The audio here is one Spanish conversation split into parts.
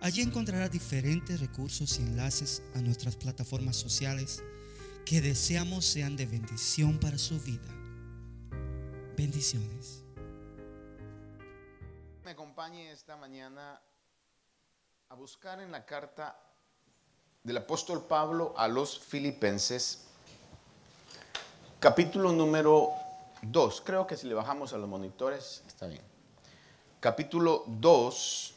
Allí encontrará diferentes recursos y enlaces a nuestras plataformas sociales que deseamos sean de bendición para su vida. Bendiciones. Me acompañe esta mañana a buscar en la carta del apóstol Pablo a los filipenses, capítulo número 2. Creo que si le bajamos a los monitores, está bien. Capítulo 2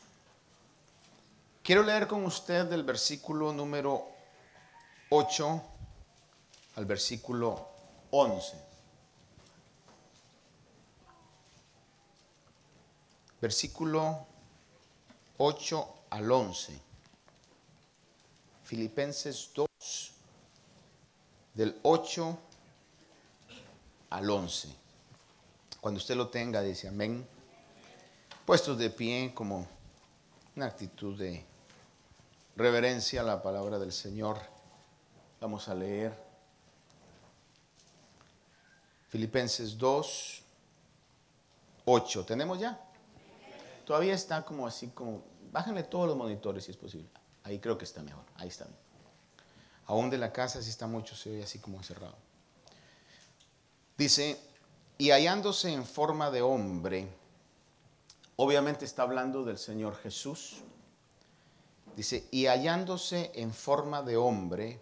Quiero leer con usted del versículo número 8 al versículo 11. Versículo 8 al 11. Filipenses 2, del 8 al 11. Cuando usted lo tenga, dice amén. Puestos de pie como una actitud de reverencia a la palabra del Señor. Vamos a leer Filipenses 2, 8. ¿Tenemos ya? Todavía está como así, como, bájenle todos los monitores si es posible. Ahí creo que está mejor, ahí está. Aún de la casa si está mucho, se ve así como encerrado. Dice, y hallándose en forma de hombre, obviamente está hablando del Señor Jesús, Dice, y hallándose en forma de hombre,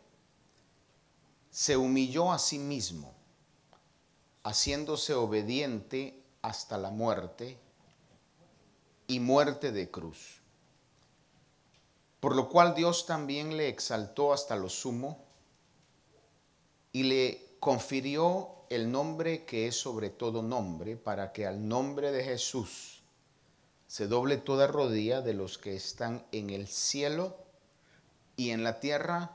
se humilló a sí mismo, haciéndose obediente hasta la muerte y muerte de cruz. Por lo cual Dios también le exaltó hasta lo sumo y le confirió el nombre que es sobre todo nombre, para que al nombre de Jesús se doble toda rodilla de los que están en el cielo y en la tierra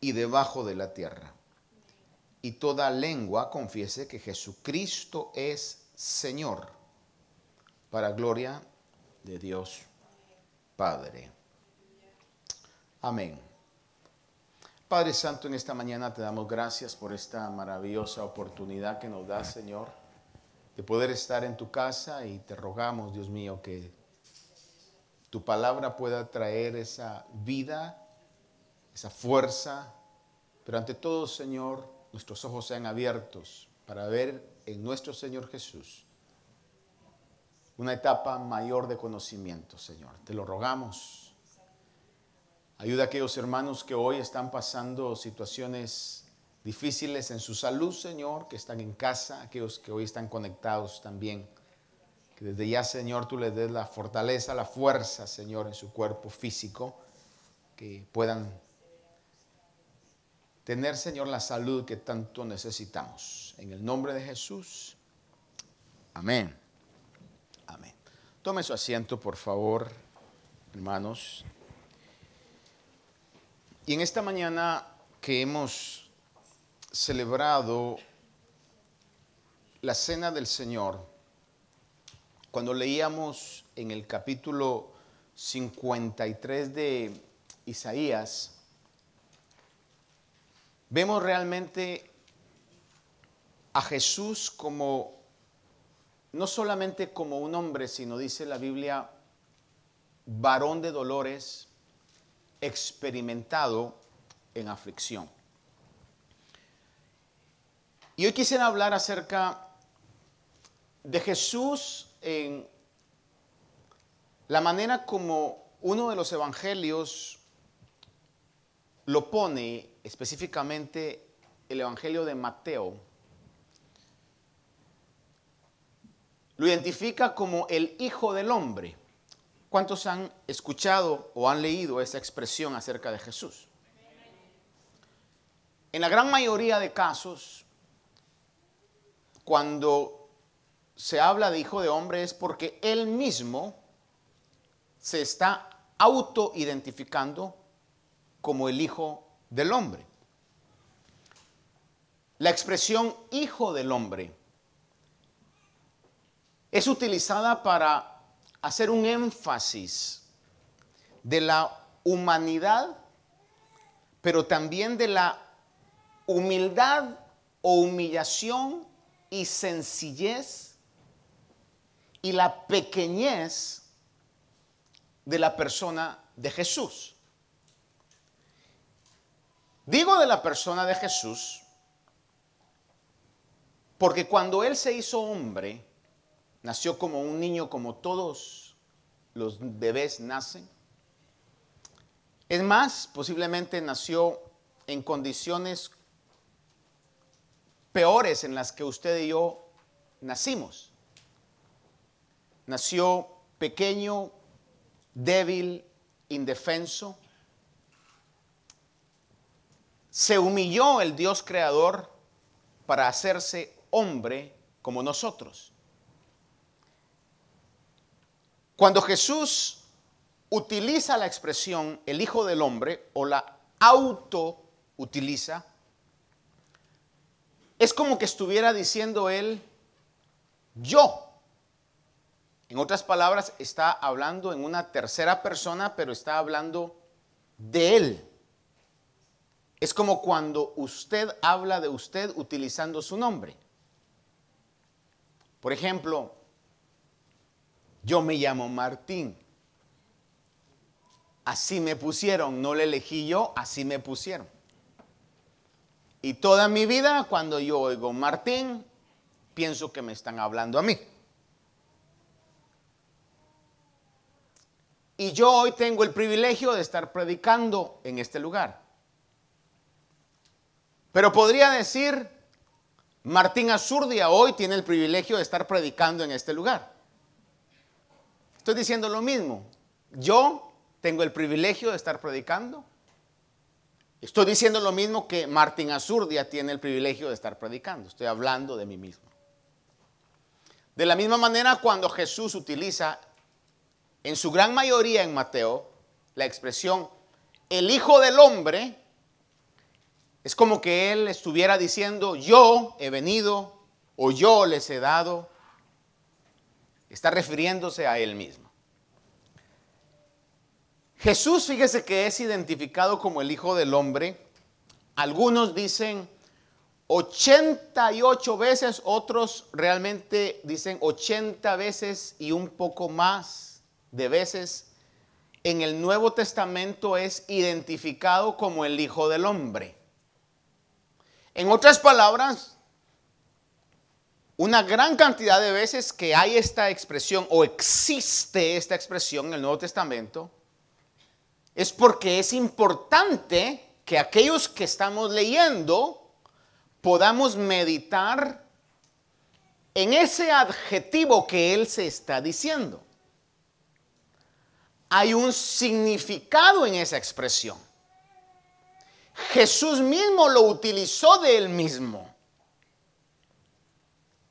y debajo de la tierra. Y toda lengua confiese que Jesucristo es Señor, para gloria de Dios Padre. Amén. Padre Santo, en esta mañana te damos gracias por esta maravillosa oportunidad que nos da, Señor de poder estar en tu casa y te rogamos, Dios mío, que tu palabra pueda traer esa vida, esa fuerza, pero ante todo, Señor, nuestros ojos sean abiertos para ver en nuestro Señor Jesús una etapa mayor de conocimiento, Señor. Te lo rogamos. Ayuda a aquellos hermanos que hoy están pasando situaciones difíciles en su salud, Señor, que están en casa, aquellos que hoy están conectados también. Que desde ya, Señor, tú les des la fortaleza, la fuerza, Señor, en su cuerpo físico, que puedan tener, Señor, la salud que tanto necesitamos. En el nombre de Jesús. Amén. Amén. Tome su asiento, por favor, hermanos. Y en esta mañana que hemos celebrado la cena del Señor, cuando leíamos en el capítulo 53 de Isaías, vemos realmente a Jesús como, no solamente como un hombre, sino dice la Biblia, varón de dolores, experimentado en aflicción. Y hoy quisiera hablar acerca de Jesús en la manera como uno de los evangelios lo pone, específicamente el Evangelio de Mateo, lo identifica como el Hijo del Hombre. ¿Cuántos han escuchado o han leído esa expresión acerca de Jesús? En la gran mayoría de casos, cuando se habla de hijo de hombre es porque él mismo se está autoidentificando como el Hijo del Hombre. La expresión Hijo del Hombre es utilizada para hacer un énfasis de la humanidad, pero también de la humildad o humillación y sencillez y la pequeñez de la persona de Jesús. Digo de la persona de Jesús porque cuando Él se hizo hombre, nació como un niño como todos los bebés nacen. Es más, posiblemente nació en condiciones peores en las que usted y yo nacimos. Nació pequeño, débil, indefenso. Se humilló el Dios creador para hacerse hombre como nosotros. Cuando Jesús utiliza la expresión el Hijo del Hombre o la auto utiliza, es como que estuviera diciendo él, yo. En otras palabras, está hablando en una tercera persona, pero está hablando de él. Es como cuando usted habla de usted utilizando su nombre. Por ejemplo, yo me llamo Martín. Así me pusieron, no le elegí yo, así me pusieron. Y toda mi vida, cuando yo oigo Martín, pienso que me están hablando a mí. Y yo hoy tengo el privilegio de estar predicando en este lugar. Pero podría decir, Martín Azurdia hoy tiene el privilegio de estar predicando en este lugar. Estoy diciendo lo mismo. Yo tengo el privilegio de estar predicando. Estoy diciendo lo mismo que Martín Azurdia tiene el privilegio de estar predicando. Estoy hablando de mí mismo. De la misma manera, cuando Jesús utiliza en su gran mayoría en Mateo la expresión el Hijo del Hombre, es como que Él estuviera diciendo, yo he venido o yo les he dado Está refiriéndose a él mismo. Jesús, fíjese que es identificado como el Hijo del Hombre. Algunos dicen 88 veces, otros realmente dicen 80 veces y un poco más de veces. En el Nuevo Testamento es identificado como el Hijo del Hombre. En otras palabras, una gran cantidad de veces que hay esta expresión o existe esta expresión en el Nuevo Testamento, es porque es importante que aquellos que estamos leyendo podamos meditar en ese adjetivo que él se está diciendo. Hay un significado en esa expresión. Jesús mismo lo utilizó de él mismo.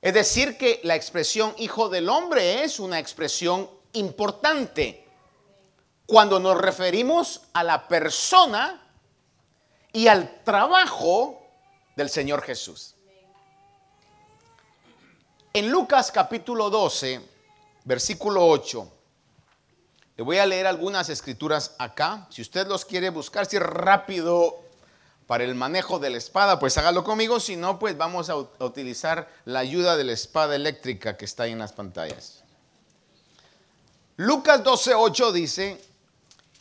Es decir, que la expresión hijo del hombre es una expresión importante cuando nos referimos a la persona y al trabajo del Señor Jesús. En Lucas capítulo 12, versículo 8, le voy a leer algunas escrituras acá. Si usted los quiere buscar, si rápido para el manejo de la espada, pues hágalo conmigo, si no, pues vamos a, utilizar la ayuda de la espada eléctrica que está ahí en las pantallas. Lucas 12:8 dice,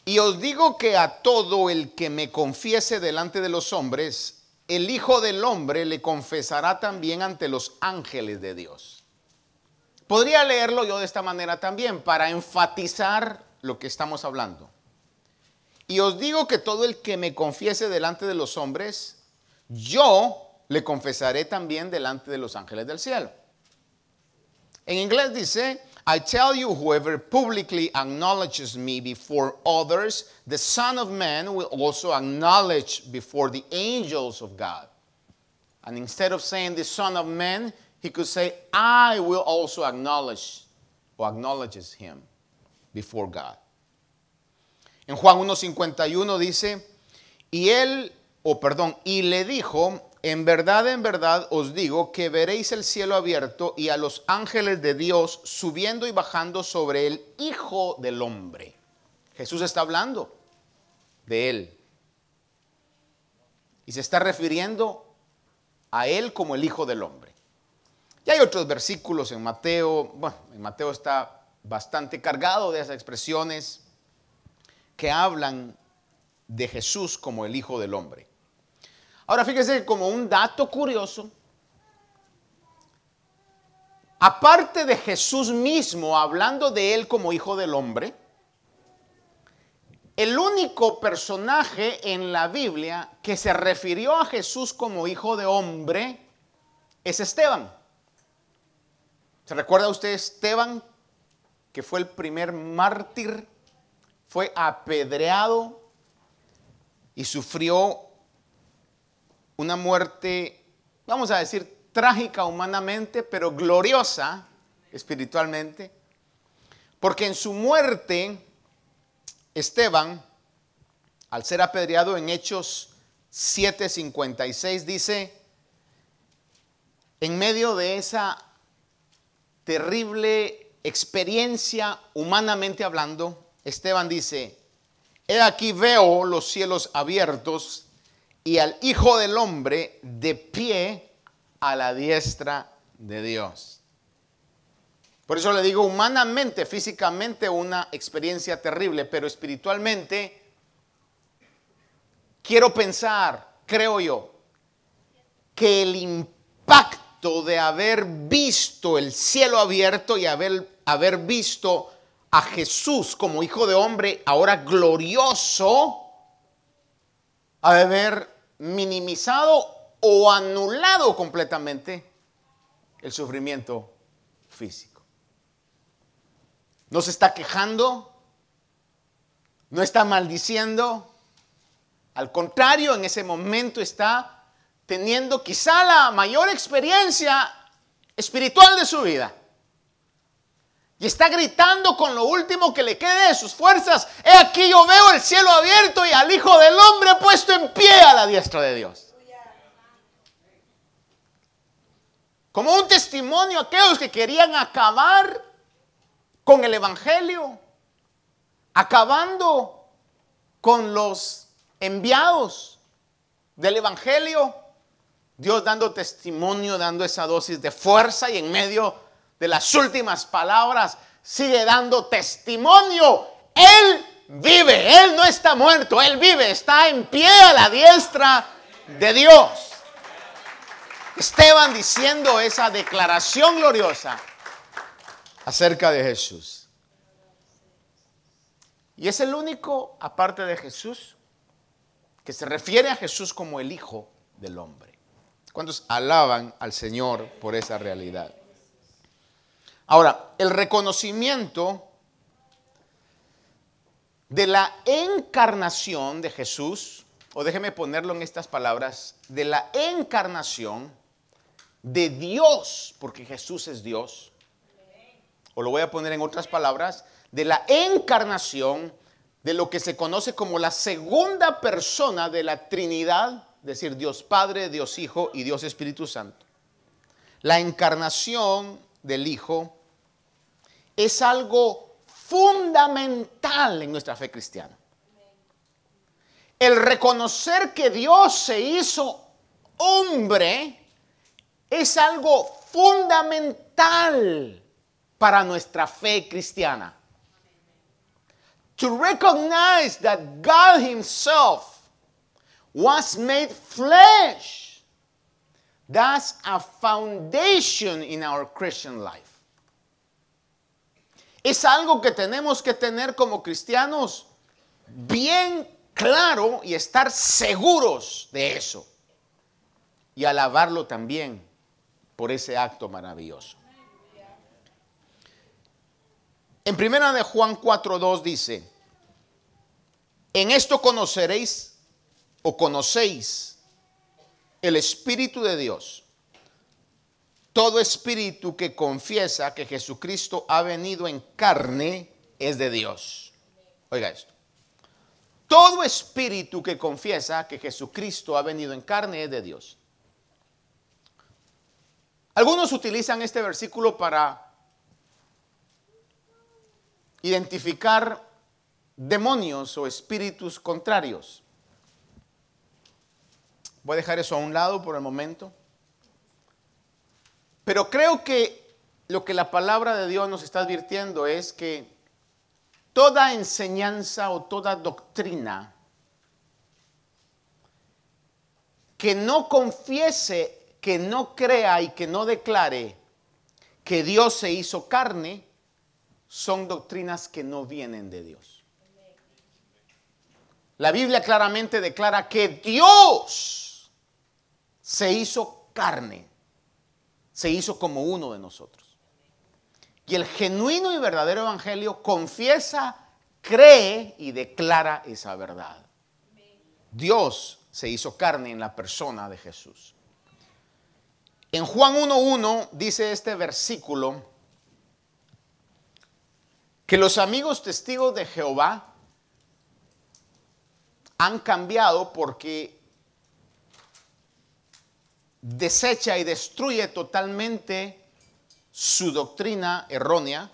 y os digo que a todo el que me confiese delante de los hombres, el Hijo del Hombre le confesará también ante los ángeles de Dios. Podría leerlo yo de esta manera también para enfatizar lo que estamos hablando. Y os digo que todo el que me confiese delante de los hombres, yo le confesaré también delante de los ángeles del cielo. En inglés dice, I tell you, whoever publicly acknowledges me before others, the Son of Man will also acknowledge before the angels of God. And instead of saying the Son of Man, he could say, I will also acknowledge or acknowledges him before God. En Juan 1.51 dice, y él, o perdón, y le dijo, en verdad, en verdad os digo que veréis el cielo abierto y a los ángeles de Dios subiendo y bajando sobre el Hijo del Hombre. Jesús está hablando de él. Y se está refiriendo a él como el Hijo del Hombre. Y hay otros versículos en Mateo, bueno, en Mateo está bastante cargado de esas expresiones que hablan de Jesús como el Hijo del Hombre. Ahora fíjese como un dato curioso, aparte de Jesús mismo hablando de él como hijo del hombre, el único personaje en la Biblia que se refirió a Jesús como hijo de hombre es Esteban. ¿Se recuerda usted Esteban, que fue el primer mártir? Fue apedreado y sufrió una muerte, vamos a decir, trágica humanamente, pero gloriosa espiritualmente, porque en su muerte, Esteban, al ser apedreado en Hechos 7:56, dice, en medio de esa terrible experiencia humanamente hablando, Esteban dice, he aquí veo los cielos abiertos y al Hijo del Hombre de pie a la diestra de Dios. Por eso le digo, humanamente, físicamente, una experiencia terrible, pero espiritualmente, quiero pensar, creo yo, que el impacto de haber visto el cielo abierto y haber, haber visto a Jesús como hijo de hombre, ahora glorioso, haber minimizado o anulado completamente el sufrimiento físico. No se está quejando, no está maldiciendo, al contrario, en ese momento está teniendo quizá la mayor experiencia espiritual de su vida. Y está gritando con lo último que le quede de sus fuerzas. He aquí yo veo el cielo abierto y al Hijo del Hombre puesto en pie a la diestra de Dios. Como un testimonio a aquellos que querían acabar con el Evangelio. Acabando con los enviados del Evangelio. Dios dando testimonio, dando esa dosis de fuerza y en medio de las últimas palabras, sigue dando testimonio. Él vive, Él no está muerto, Él vive, está en pie a la diestra de Dios. Esteban diciendo esa declaración gloriosa acerca de Jesús. Y es el único, aparte de Jesús, que se refiere a Jesús como el Hijo del Hombre. ¿Cuántos alaban al Señor por esa realidad? Ahora, el reconocimiento de la encarnación de Jesús, o déjeme ponerlo en estas palabras, de la encarnación de Dios, porque Jesús es Dios, o lo voy a poner en otras palabras, de la encarnación de lo que se conoce como la segunda persona de la Trinidad, es decir, Dios Padre, Dios Hijo y Dios Espíritu Santo. La encarnación del Hijo es algo fundamental en nuestra fe cristiana. El reconocer que Dios se hizo hombre es algo fundamental para nuestra fe cristiana. To recognize that God Himself was made flesh. That's a foundation in our Christian life. Es algo que tenemos que tener como cristianos bien claro y estar seguros de eso. Y alabarlo también por ese acto maravilloso. En primera de Juan 4:2 dice, "En esto conoceréis o conocéis el espíritu de Dios." Todo espíritu que confiesa que Jesucristo ha venido en carne es de Dios. Oiga esto. todo espíritu que confiesa que Jesucristo ha venido en carne es de Dios. Algunos utilizan este versículo para identificar demonios o espíritus contrarios. Voy a dejar eso a un lado por el momento. Pero creo que lo que la palabra de Dios nos está advirtiendo es que toda enseñanza o toda doctrina que no confiese, que no crea y que no declare que Dios se hizo carne, son doctrinas que no vienen de Dios. La Biblia claramente declara que Dios se hizo carne, se hizo como uno de nosotros. Y el genuino y verdadero evangelio confiesa, cree y declara esa verdad. Dios se hizo carne en la persona de Jesús. En Juan 1.1 dice este versículo que los amigos testigos de Jehová han cambiado porque desecha y destruye totalmente su doctrina errónea.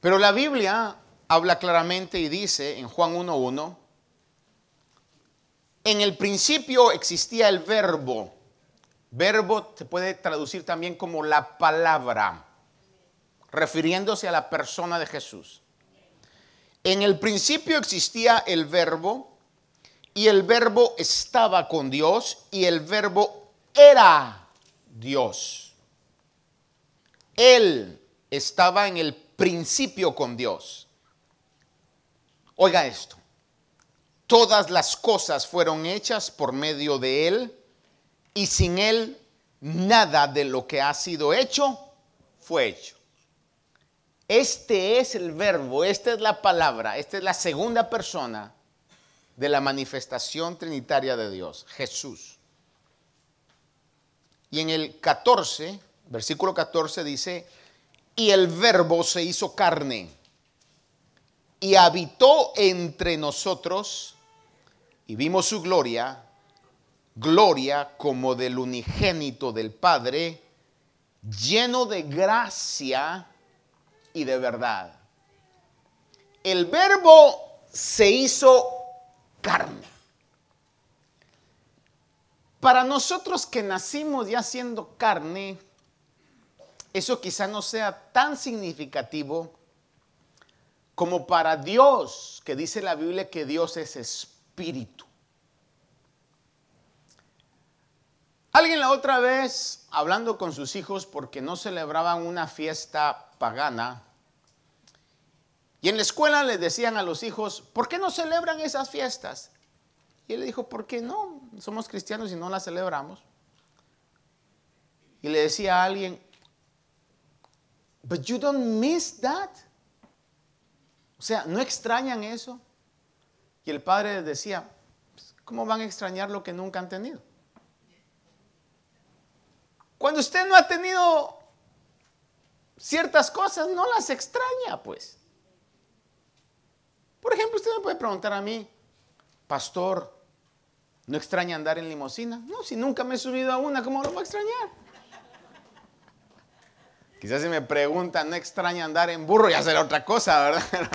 Pero la Biblia habla claramente y dice en Juan 1.1, en el principio existía el verbo. Verbo se puede traducir también como la palabra, refiriéndose a la persona de Jesús. En el principio existía el verbo y el verbo estaba con Dios y el verbo era Dios. Él estaba en el principio con Dios. Oiga esto. Todas las cosas fueron hechas por medio de Él y sin Él nada de lo que ha sido hecho fue hecho. Este es el verbo, esta es la palabra, esta es la segunda persona de la manifestación trinitaria de Dios, Jesús. Y en el 14 versículo 14 dice, y el verbo se hizo carne y habitó entre nosotros y vimos su gloria, gloria como del unigénito del Padre, lleno de gracia y de verdad. El verbo se hizo carne. Para nosotros que nacimos ya siendo carne, eso quizá no sea tan significativo como para Dios, que dice la Biblia que Dios es espíritu. Alguien la otra vez, hablando con sus hijos porque no celebraban una fiesta pagana, y en la escuela le decían a los hijos, ¿por qué no celebran esas fiestas? Y él le dijo, ¿por qué no? Somos cristianos y no las celebramos. Y le decía a alguien, But you don't miss that. O sea, ¿no extrañan eso? Y el padre decía, pues, ¿cómo van a extrañar lo que nunca han tenido? Cuando usted no ha tenido ciertas cosas, no las extraña, pues. Por ejemplo, usted me puede preguntar a mí, pastor, ¿no extraña andar en limosina? No, si nunca me he subido a una, ¿cómo lo voy a extrañar? Quizás si me preguntan, no extraña andar en burro, ya será otra cosa, ¿verdad?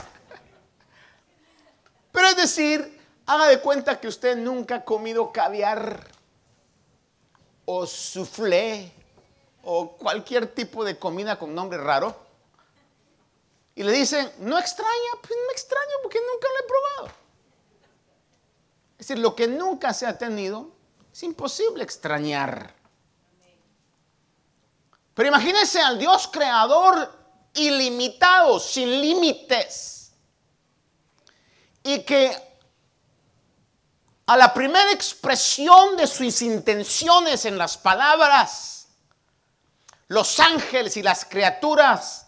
Pero es decir, haga de cuenta que usted nunca ha comido caviar o soufflé o cualquier tipo de comida con nombre raro. Y le dicen, no extraña, pues no extraño porque nunca lo he probado. Es decir, lo que nunca se ha tenido, es imposible extrañar. Pero imagínense al Dios creador ilimitado, sin límites. Y que a la primera expresión de sus intenciones en las palabras, los ángeles y las criaturas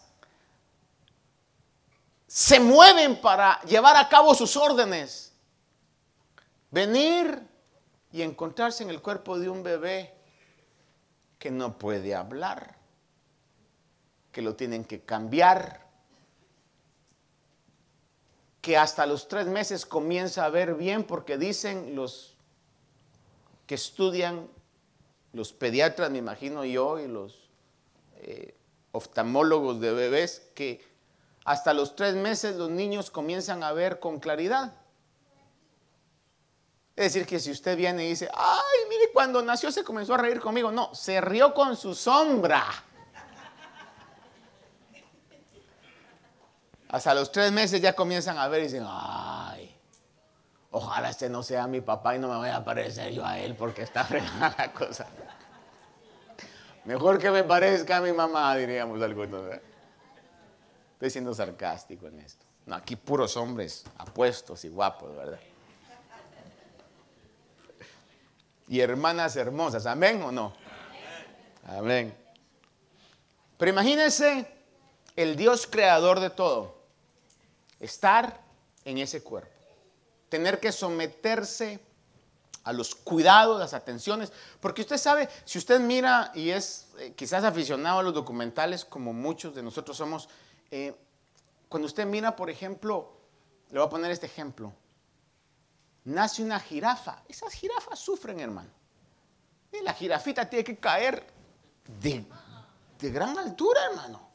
se mueven para llevar a cabo sus órdenes. Venir y encontrarse en el cuerpo de un bebé que no puede hablar que lo tienen que cambiar. que hasta los tres meses comienza a ver bien porque dicen los que estudian, los pediatras, me imagino yo, y los eh, oftalmólogos de bebés, que hasta los tres meses los niños comienzan a ver con claridad. Es decir, que si usted viene y dice, ay, mire, cuando nació se comenzó a reír conmigo. No, se rió con su sombra. Hasta los tres meses ya comienzan a ver y dicen, ay, ojalá este no sea mi papá y no me vaya a parecer yo a él porque está fregada la cosa. Mejor que me parezca a mi mamá, diríamos algunos. Estoy siendo sarcástico en esto. No, aquí puros hombres apuestos y guapos, ¿verdad? Y hermanas hermosas, ¿amén o no? Amén. Pero imagínense el Dios creador de todo estar en ese cuerpo, tener que someterse a los cuidados, las atenciones, porque usted sabe, si usted mira y es eh, quizás aficionado a los documentales, como muchos de nosotros somos, eh, cuando usted mira, por ejemplo, le voy a poner este ejemplo, nace una jirafa, esas jirafas sufren, hermano, la jirafita tiene que caer de, de gran altura, hermano.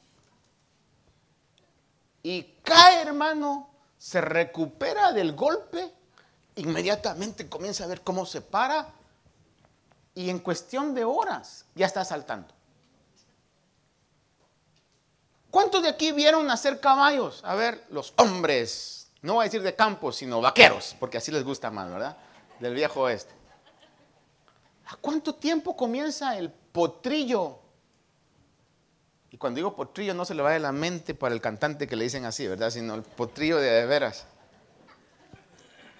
Y cae, hermano, se recupera del golpe, inmediatamente comienza a ver cómo se para y en cuestión de horas ya está saltando. ¿Cuántos de aquí vieron nacer caballos? A ver, los hombres, no voy a decir de campo, sino vaqueros, porque así les gusta más, ¿verdad? Del viejo oeste. ¿A cuánto tiempo comienza el potrillo y cuando digo potrillo no se le va de la mente para el cantante que le dicen así, ¿verdad? Sino el potrillo de, de veras.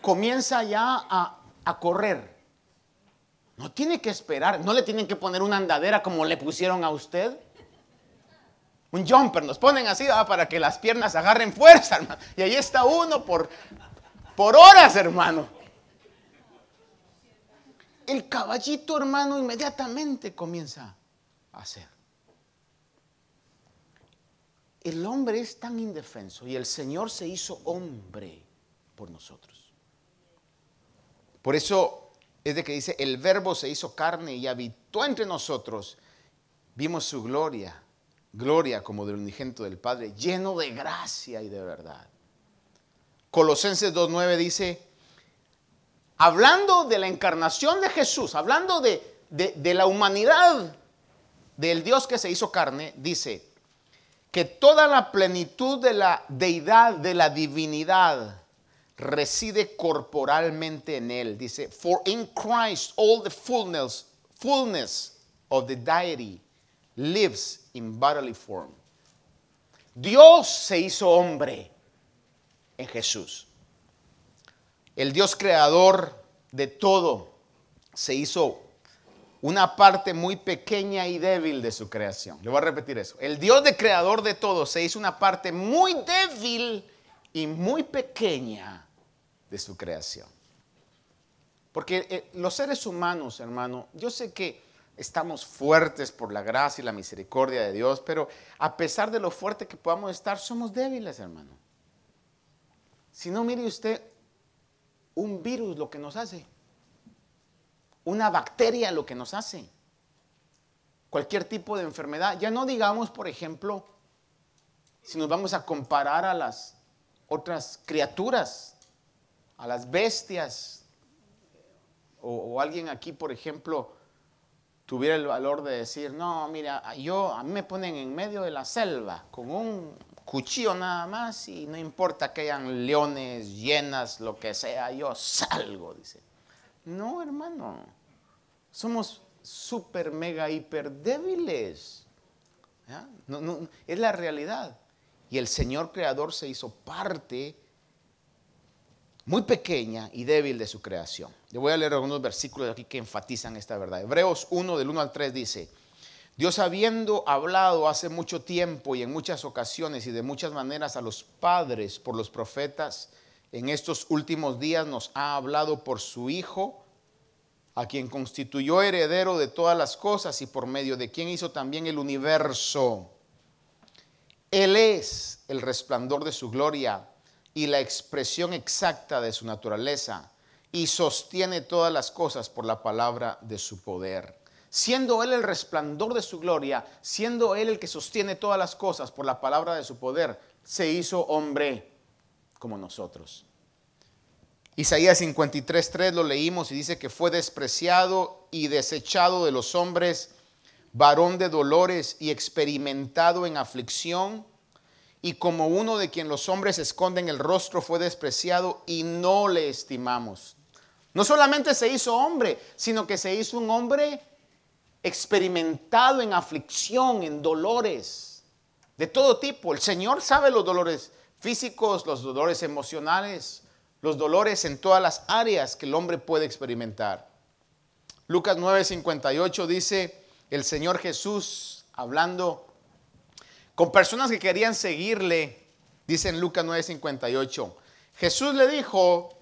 Comienza ya a, a correr. No tiene que esperar, no le tienen que poner una andadera como le pusieron a usted. Un jumper, nos ponen así para que las piernas agarren fuerza, hermano. Y ahí está uno por, por horas, hermano. El caballito, hermano, inmediatamente comienza a hacer el hombre es tan indefenso y el Señor se hizo hombre por nosotros. Por eso es de que dice, el verbo se hizo carne y habitó entre nosotros. Vimos su gloria, gloria como del unigento del Padre, lleno de gracia y de verdad. Colosenses 2.9 dice, hablando de la encarnación de Jesús, hablando de, de la humanidad del Dios que se hizo carne, dice, que toda la plenitud de la deidad, de la divinidad, reside corporalmente en él. Dice, for in Christ all the fullness, fullness of the deity lives in bodily form. Dios se hizo hombre en Jesús. El Dios creador de todo se hizo una parte muy pequeña y débil de su creación. Le voy a repetir eso. El Dios de creador de todo se hizo una parte muy débil y muy pequeña de su creación. Porque eh, los seres humanos, hermano, yo sé que estamos fuertes por la gracia y la misericordia de Dios, pero a pesar de lo fuerte que podamos estar, somos débiles, hermano. Si no, mire usted un virus lo que nos hace una bacteria lo que nos hace. Cualquier tipo de enfermedad. Ya no digamos, por ejemplo, si nos vamos a comparar a las otras criaturas, a las bestias, o, alguien aquí, por ejemplo, tuviera el valor de decir, no, mira, yo, a mí me ponen en medio de la selva con un cuchillo nada más y no importa que hayan leones, llenas, lo que sea, yo salgo, dice. No, hermano. Somos súper, mega, hiper débiles. es la realidad. Y el Señor Creador se hizo parte muy pequeña y débil de su creación. Le voy a leer algunos versículos aquí que enfatizan esta verdad. Hebreos 1 del 1 al 3 dice, Dios habiendo hablado hace mucho tiempo y en muchas ocasiones y de muchas maneras a los padres por los profetas, en estos últimos días nos ha hablado por su Hijo, a quien constituyó heredero de todas las cosas y por medio de quien hizo también el universo. Él es el resplandor de su gloria y la expresión exacta de su naturaleza y sostiene todas las cosas por la palabra de su poder. Siendo Él el resplandor de su gloria, siendo Él el que sostiene todas las cosas por la palabra de su poder, se hizo hombre como nosotros. Isaías 53.3 lo leímos y dice que fue despreciado y desechado de los hombres, varón de dolores y experimentado en aflicción, y como uno de quien los hombres esconden el rostro fue despreciado y no le estimamos. No solamente se hizo hombre, sino que se hizo un hombre experimentado en aflicción, en dolores de todo tipo. El Señor sabe los dolores físicos, los dolores emocionales, los dolores en todas las áreas que el hombre puede experimentar. Lucas 9:58 dice, el Señor Jesús hablando con personas que querían seguirle, dice en Lucas 9:58, Jesús le dijo,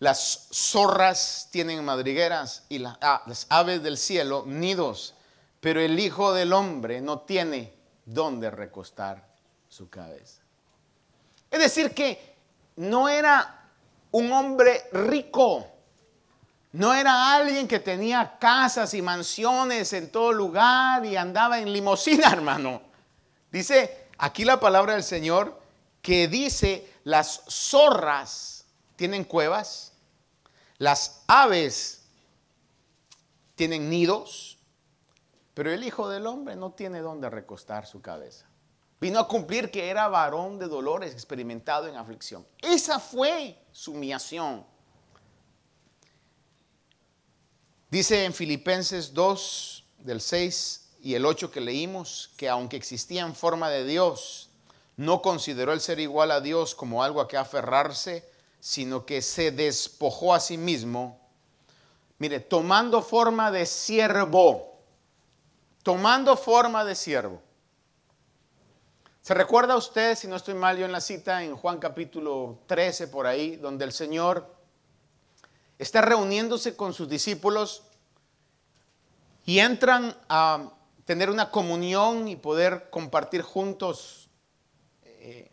las zorras tienen madrigueras y ah, las aves del cielo nidos, pero el Hijo del Hombre no tiene dónde recostar su cabeza. Es decir, que no era un hombre rico, no era alguien que tenía casas y mansiones en todo lugar y andaba en limosina, hermano. Dice aquí la palabra del Señor que dice, las zorras tienen cuevas, las aves tienen nidos, pero el Hijo del Hombre no tiene dónde recostar su cabeza. Vino a cumplir que era varón de dolores, experimentado en aflicción. Esa fue su humillación. Dice en Filipenses 2, del 6 y el 8 que leímos, que aunque existía en forma de Dios, no consideró el ser igual a Dios como algo a que aferrarse, sino que se despojó a sí mismo, mire, tomando forma de siervo, tomando forma de siervo. ¿Se recuerda usted, si no estoy mal yo en la cita, en Juan capítulo 13 por ahí, donde el Señor está reuniéndose con sus discípulos y entran a tener una comunión y poder compartir juntos eh,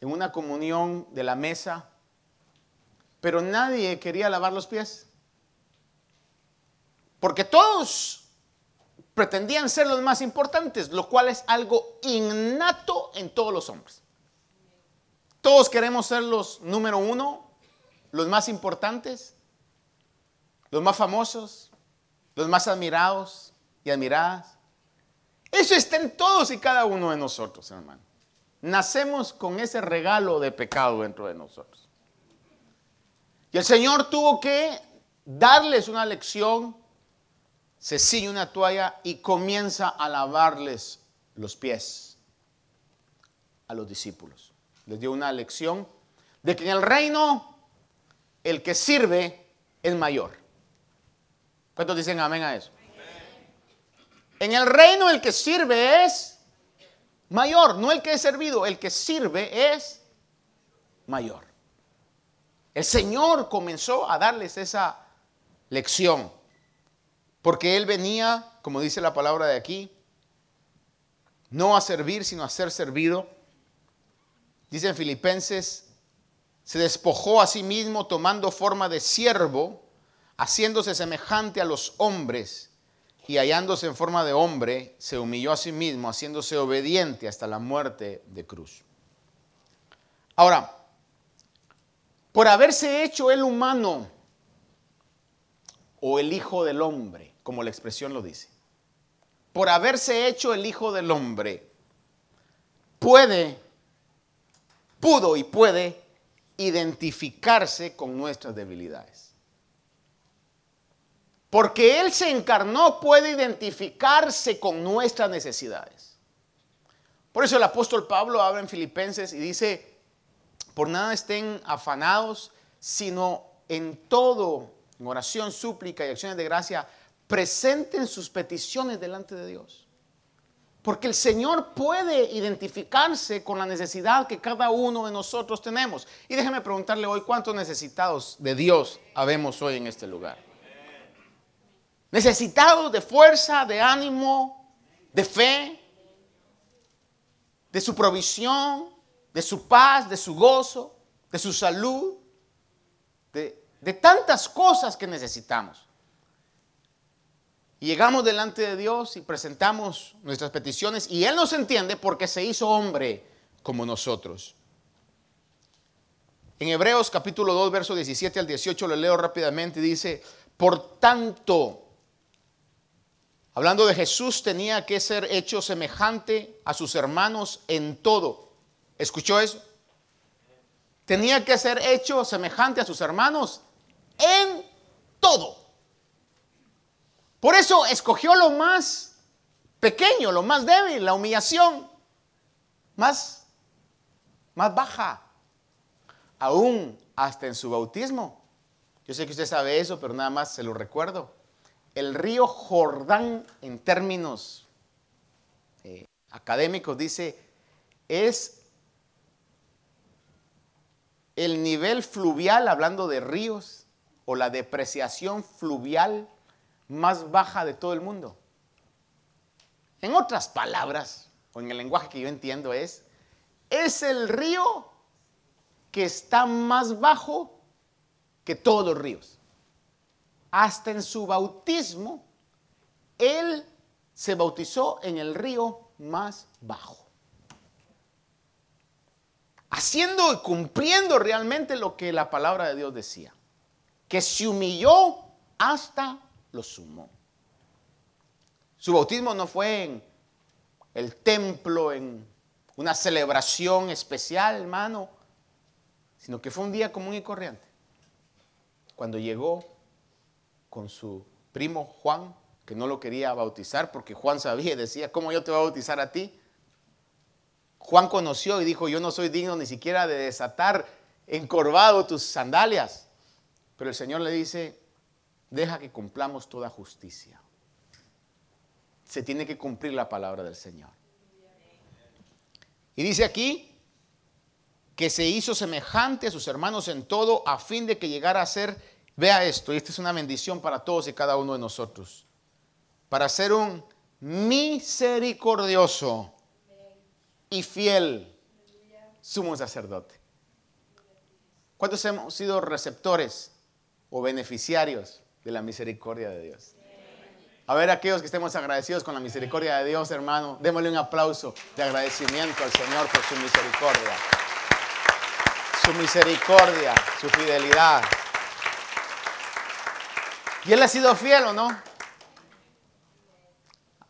en una comunión de la mesa? pero nadie quería lavar los pies. Porque todos pretendían ser los más importantes, lo cual es algo innato en todos los hombres. Todos queremos ser los número uno, los más importantes, los más famosos, los más admirados y admiradas. Eso está en todos y cada uno de nosotros, hermano. Nacemos con ese regalo de pecado dentro de nosotros. Y el Señor tuvo que darles una lección, se ciñe una toalla y comienza a lavarles los pies a los discípulos. Les dio una lección de que en el reino el que sirve es mayor. ¿Cuántos dicen amén a eso? En el reino el que sirve es mayor, no el que es servido, el que sirve es mayor. El Señor comenzó a darles esa lección, porque Él venía, como dice la palabra de aquí, no a servir, sino a ser servido. Dice en Filipenses, se despojó a sí mismo tomando forma de siervo, haciéndose semejante a los hombres y hallándose en forma de hombre, se humilló a sí mismo, haciéndose obediente hasta la muerte de cruz. Ahora, por haberse hecho el humano o el hijo del hombre, como la expresión lo dice, por haberse hecho el hijo del hombre, puede, pudo y puede identificarse con nuestras debilidades. Porque Él se encarnó, puede identificarse con nuestras necesidades. Por eso el apóstol Pablo habla en Filipenses y dice, por nada estén afanados, sino en todo, en oración, súplica y acciones de gracia, presenten sus peticiones delante de Dios. Porque el Señor puede identificarse con la necesidad que cada uno de nosotros tenemos. Y déjeme preguntarle hoy, ¿cuántos necesitados de Dios habemos hoy en este lugar? Necesitados de fuerza, de ánimo, de fe, de su provisión, de su paz, de su gozo. de su salud, de, tantas cosas que necesitamos. Y llegamos delante de Dios y presentamos nuestras peticiones y Él nos entiende porque se hizo hombre como nosotros. En Hebreos capítulo 2, verso 17 al 18, lo leo rápidamente, dice, por tanto, hablando de Jesús, tenía que ser hecho semejante a sus hermanos en todo. ¿Escuchó eso? Tenía que ser hecho semejante a sus hermanos en todo. Por eso escogió lo más pequeño, lo más débil, la humillación más, más baja, aún hasta en su bautismo. Yo sé que usted sabe eso, pero nada más se lo recuerdo. El río Jordán, en términos eh, académicos, dice, es el nivel fluvial, hablando de ríos, o la depreciación fluvial más baja de todo el mundo. En otras palabras, o en el lenguaje que yo entiendo es, es el río que está más bajo que todos los ríos. Hasta en su bautismo, él se bautizó en el río más bajo. Haciendo y cumpliendo realmente lo que la palabra de Dios decía. Que se humilló hasta lo sumó. Su bautismo no fue en el templo, en una celebración especial, hermano, sino que fue un día común y corriente. Cuando llegó con su primo Juan, que no lo quería bautizar porque Juan sabía y decía, ¿cómo yo te voy a bautizar a ti? Juan conoció y dijo, yo no soy digno ni siquiera de desatar encorvado tus sandalias. Pero el Señor le dice, deja que cumplamos toda justicia. Se tiene que cumplir la palabra del Señor. Y dice aquí que se hizo semejante a sus hermanos en todo a fin de que llegara a ser, vea esto, y esta es una bendición para todos y cada uno de nosotros, para ser un misericordioso y fiel sumo sacerdote. ¿Cuántos hemos sido receptores o beneficiarios de la misericordia de Dios. A ver, aquellos que estemos agradecidos con la misericordia de Dios, hermano, démosle un aplauso de agradecimiento al Señor por su misericordia. Su misericordia, su fidelidad. ¿Y Él ha sido fiel o no?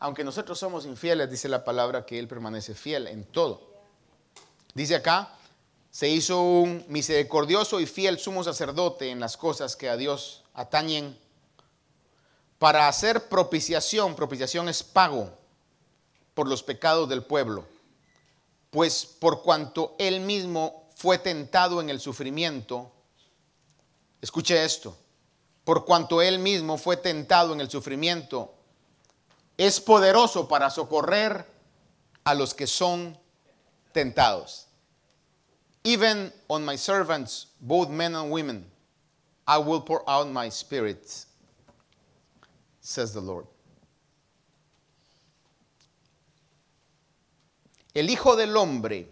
Aunque nosotros somos infieles, dice la palabra que Él permanece fiel en todo. Dice acá, se hizo un misericordioso y fiel sumo sacerdote en las cosas que a Dios atañen para hacer propiciación, propiciación es pago por los pecados del pueblo, pues por cuanto él mismo fue tentado en el sufrimiento, escuche esto, por cuanto él mismo fue tentado en el sufrimiento, es poderoso para socorrer a los que son tentados. Even on my servants, both men and women, I will pour out my spirit says the Lord. El Hijo del Hombre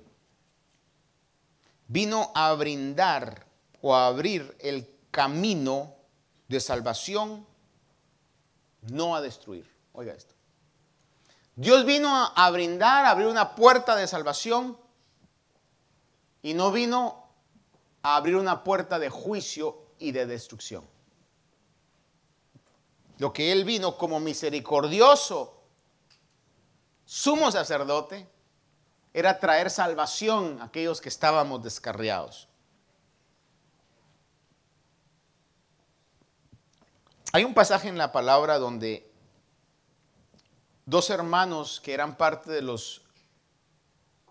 vino a brindar o a abrir el camino de salvación, no a destruir. Oiga esto. Dios vino a brindar, a abrir una puerta de salvación y no vino a abrir una puerta de juicio y de destrucción. Lo que Él vino como misericordioso sumo sacerdote era traer salvación a aquellos que estábamos descarriados. Hay un pasaje en la palabra donde dos hermanos que eran parte de los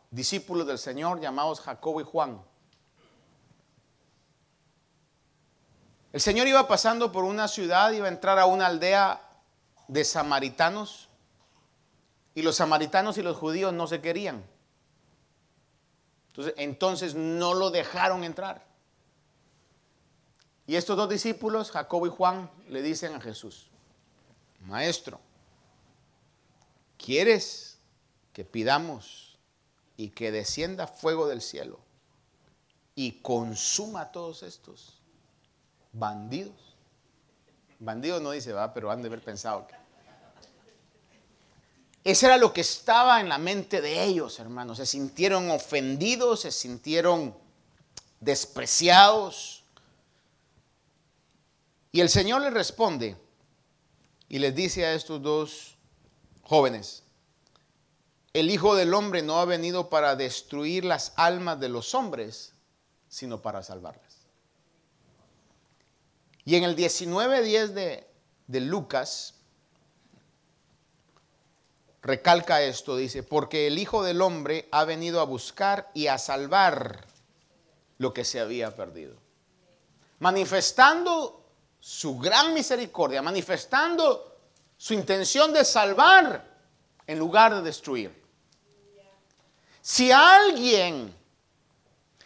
discípulos del Señor llamados Jacobo y Juan, El Señor iba pasando por una ciudad, iba a entrar a una aldea de samaritanos y los samaritanos y los judíos no se querían. Entonces, entonces no lo dejaron entrar. Y estos dos discípulos, Jacobo y Juan, le dicen a Jesús, Maestro, ¿quieres que pidamos y que descienda fuego del cielo y consuma a todos estos bandidos. Bandidos no dice, va, pero han de haber pensado que. Eso era lo que estaba en la mente de ellos, hermanos. Se sintieron ofendidos, se sintieron despreciados. Y el Señor les responde y les dice a estos dos jóvenes, el Hijo del Hombre no ha venido para destruir las almas de los hombres, sino para salvarlas. Y en el 19.10 de, de Lucas, recalca esto, dice, porque el Hijo del Hombre ha venido a buscar y a salvar lo que se había perdido. Manifestando su gran misericordia, manifestando su intención de salvar en lugar de destruir. Si alguien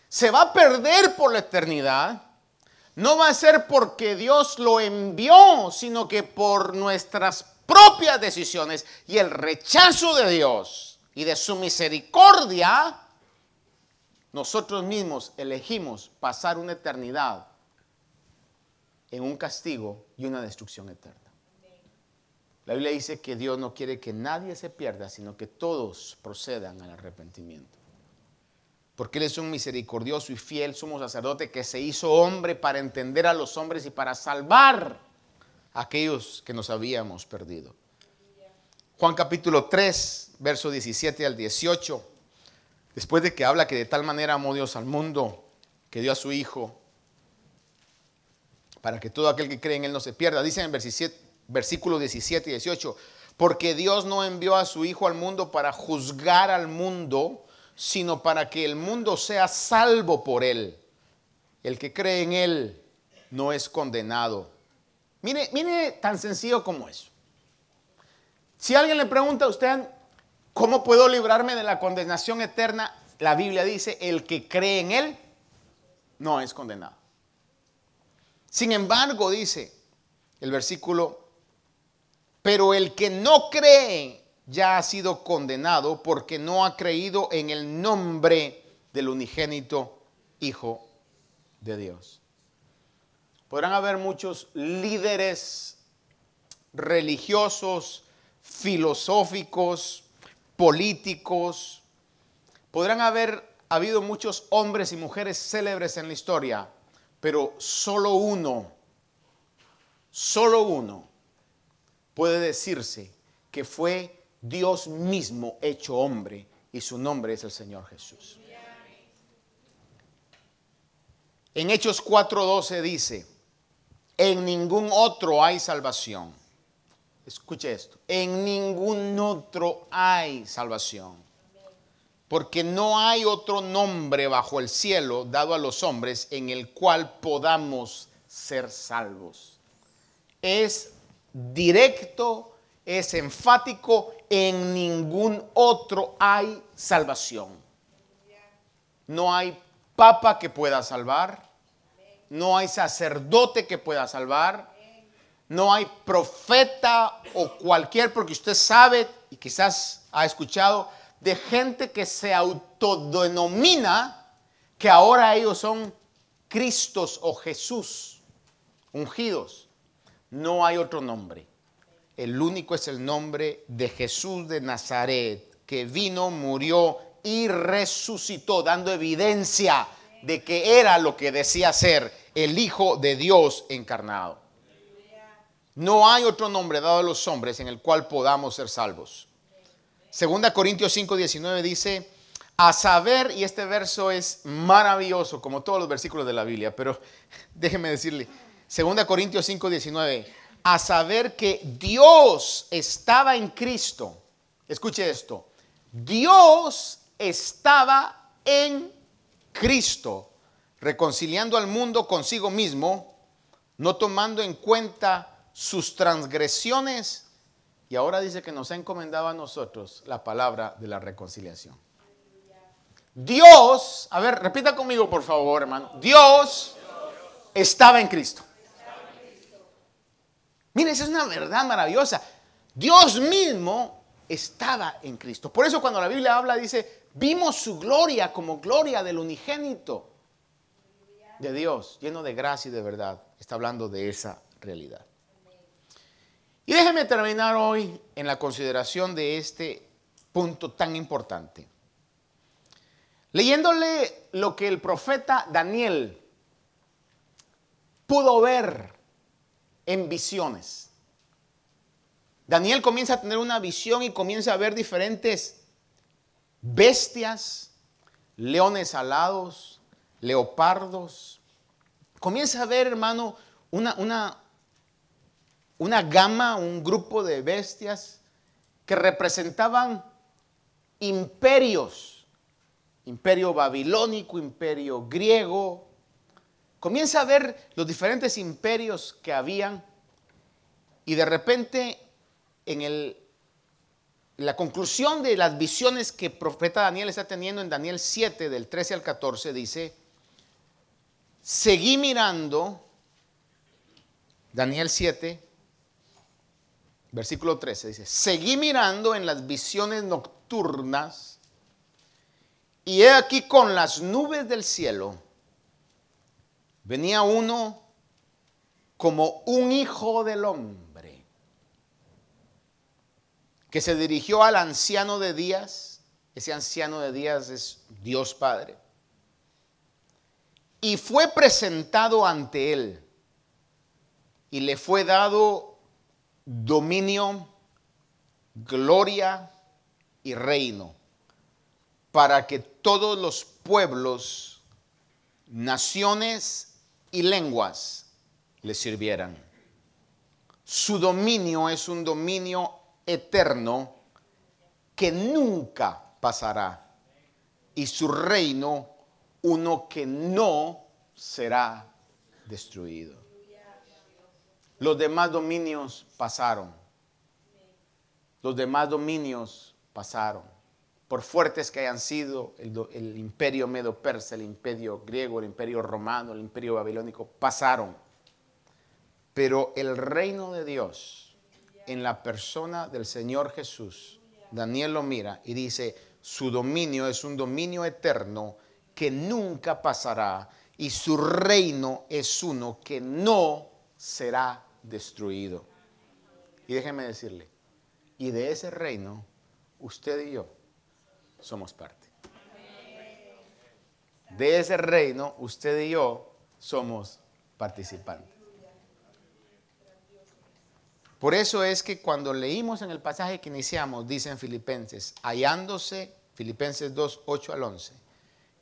se va a perder por la eternidad, no va a ser porque Dios lo envió, sino que por nuestras propias decisiones y el rechazo de Dios y de su misericordia, nosotros mismos elegimos pasar una eternidad en un castigo y una destrucción eterna. La Biblia dice que Dios no quiere que nadie se pierda, sino que todos procedan al arrepentimiento. Porque Él es un misericordioso y fiel sumo sacerdote que se hizo hombre para entender a los hombres y para salvar a aquellos que nos habíamos perdido. Juan capítulo 3, verso 17 al 18, después de que habla que de tal manera amó Dios al mundo, que dio a su Hijo, para que todo aquel que cree en Él no se pierda, dice en el versículo 17 y 18, porque Dios no envió a su Hijo al mundo para juzgar al mundo, sino para que el mundo sea salvo por Él. El que cree en Él no es condenado. Mire, mire tan sencillo como eso. Si alguien le pregunta a usted, ¿cómo puedo librarme de la condenación eterna? La Biblia dice, el que cree en Él no es condenado. Sin embargo, dice el versículo, pero el que no cree ya ha sido condenado porque no ha creído en el nombre del unigénito Hijo de Dios. Podrán haber muchos líderes religiosos, filosóficos, políticos. Podrán haber habido muchos hombres y mujeres célebres en la historia, pero solo uno, solo uno puede decirse que fue Dios mismo hecho hombre y su nombre es el Señor Jesús. En Hechos 4:12 dice, en ningún otro hay salvación. Escuche esto, en ningún otro hay salvación porque no hay otro nombre bajo el cielo dado a los hombres en el cual podamos ser salvos. Es directo, es enfático, en ningún otro hay salvación. No hay papa que pueda salvar, no hay sacerdote que pueda salvar, no hay profeta o cualquier, porque usted sabe y quizás ha escuchado, de gente que se autodenomina que ahora ellos son Cristos o Jesús, ungidos. No hay otro nombre. El único es el nombre de Jesús de Nazaret, que vino, murió y resucitó, dando evidencia de que era lo que decía ser el Hijo de Dios encarnado. No hay otro nombre dado a los hombres en el cual podamos ser salvos. Segunda Corintios 5, 19 dice, a saber, y este verso es maravilloso, como todos los versículos de la Biblia, pero déjeme decirle, Segunda Corintios 5, 19, a saber que Dios estaba en Cristo. Escuche esto, Dios estaba en Cristo, reconciliando al mundo consigo mismo, no tomando en cuenta sus transgresiones y ahora dice que nos ha encomendado a nosotros la palabra de la reconciliación. Dios, a ver, repita conmigo por favor, hermano. Dios estaba en Cristo. Mire, esa es una verdad maravillosa. Dios mismo estaba en Cristo. Por eso cuando la Biblia habla dice, vimos su gloria como gloria del unigénito. de Dios, lleno de gracia y de verdad, está hablando de esa realidad. Y déjeme terminar hoy en la consideración de este punto tan importante. Leyéndole lo que el profeta Daniel pudo ver en visiones. Daniel comienza a tener una visión y comienza a ver diferentes bestias, leones alados, leopardos. Comienza a ver, hermano, una, una, una gama, un grupo de bestias que representaban imperios, imperio babilónico, imperio griego. Comienza a ver los diferentes imperios que habían y de repente en el, la conclusión de las visiones que el profeta Daniel está teniendo en Daniel 7 del 13 al 14 dice, seguí mirando, Daniel 7, versículo 13 dice, seguí mirando en las visiones nocturnas y he aquí con las nubes del cielo venía uno como un hijo del hombre que se dirigió al anciano de días, ese anciano de días es Dios Padre, y fue presentado ante él y le fue dado dominio, gloria y reino, para que todos los pueblos, naciones y lenguas le sirvieran. Su dominio es un dominio eterno que nunca pasará y su reino uno que no será destruido. Los demás dominios pasaron. Los demás dominios pasaron. Por fuertes que hayan sido el, imperio medo-persa, el imperio griego, el imperio romano, el imperio babilónico, pasaron. Pero el reino de Dios en la persona del Señor Jesús, Daniel lo mira y dice, su dominio es un dominio eterno que nunca pasará y su reino es uno que no será destruido. Y déjeme decirle, y de ese reino, usted y yo somos parte. De ese reino, usted y yo somos participantes. Por eso es que cuando leímos en el pasaje que iniciamos, dicen Filipenses, hallándose, Filipenses 2, 8 al 11,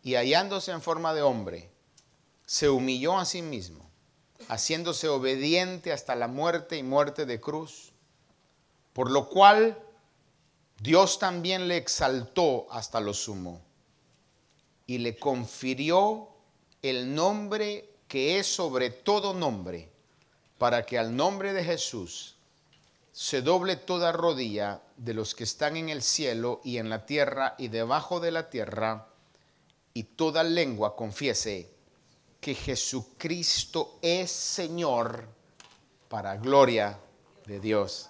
y hallándose en forma de hombre, se humilló a sí mismo haciéndose obediente hasta la muerte y muerte de cruz, por lo cual Dios también le exaltó hasta lo sumo y le confirió el nombre que es sobre todo nombre, para que al nombre de Jesús se doble toda rodilla de los que están en el cielo y en la tierra y debajo de la tierra, y toda lengua confiese que Jesucristo es Señor para gloria de Dios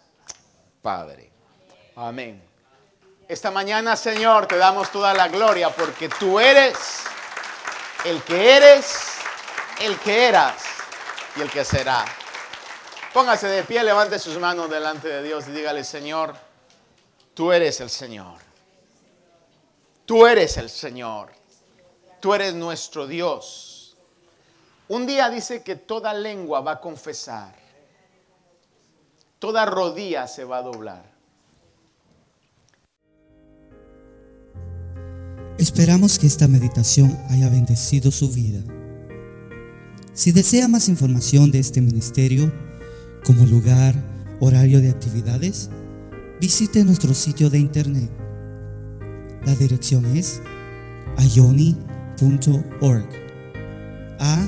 Padre. Amén. Esta mañana, Señor, te damos toda la gloria porque tú eres el que eres, el que eras y el que será. Póngase de pie, levante sus manos delante de Dios y dígale, Señor, tú eres el Señor. Tú eres el Señor. Tú eres nuestro Dios. Un día dice que toda lengua va a confesar, toda rodilla se va a doblar. Esperamos que esta meditación haya bendecido su vida. Si desea más información de este ministerio, como lugar, horario de actividades, visite nuestro sitio de internet. La dirección es ayoni.org. A